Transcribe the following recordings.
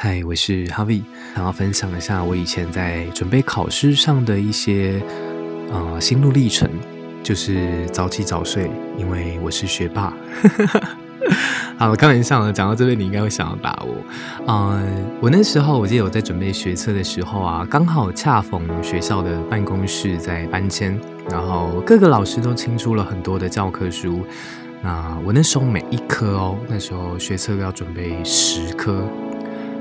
嗨，我是 Harvie，想要分享一下我以前在准备考试上的一些呃心路历程，就是早起早睡，因为我是学霸。好，开玩笑的，讲到这边你应该会想要打我。嗯、我那时候我记得我在准备学测的时候啊，刚好恰逢学校的办公室在搬迁，然后各个老师都清出了很多的教科书。那我那时候每一科哦，那时候学测要准备十科。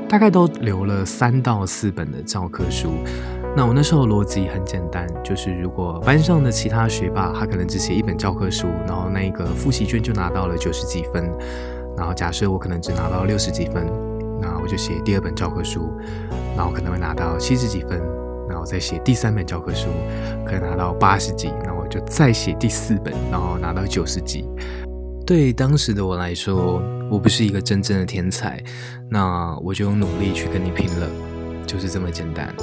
大概都留了三到四本的教科书。那我那时候逻辑很简单，就是如果班上的其他学霸他可能只写一本教科书，然后那个复习卷就拿到了九十几分。然后假设我可能只拿到六十几分，那我就写第二本教科书，然后可能会拿到七十几分，然后再写第三本教科书，可能拿到八十几，那我就再写第四本，然后拿到九十几。对当时的我来说，我不是一个真正的天才，那我就用努力去跟你拼了，就是这么简单。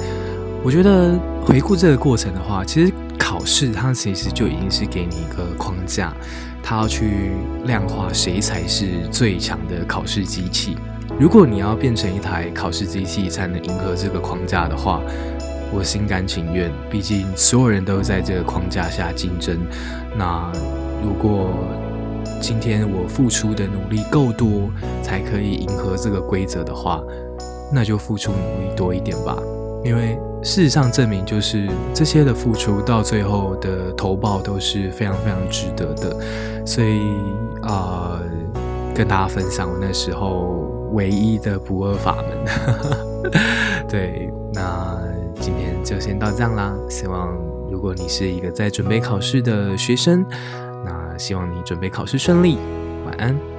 我觉得回顾这个过程的话，其实考试它其实就已经是给你一个框架，它要去量化谁才是最强的考试机器。如果你要变成一台考试机器才能迎合这个框架的话，我心甘情愿。毕竟所有人都在这个框架下竞争。那如果今天我付出的努力够多，才可以迎合这个规则的话，那就付出努力多一点吧。因为事实上证明，就是这些的付出到最后的投报都是非常非常值得的。所以啊、跟大家分享我那时候唯一的不二法门。对，那今天就先到这样啦。希望如果你是一个在准备考试的学生。那希望你准备考试顺利，晚安。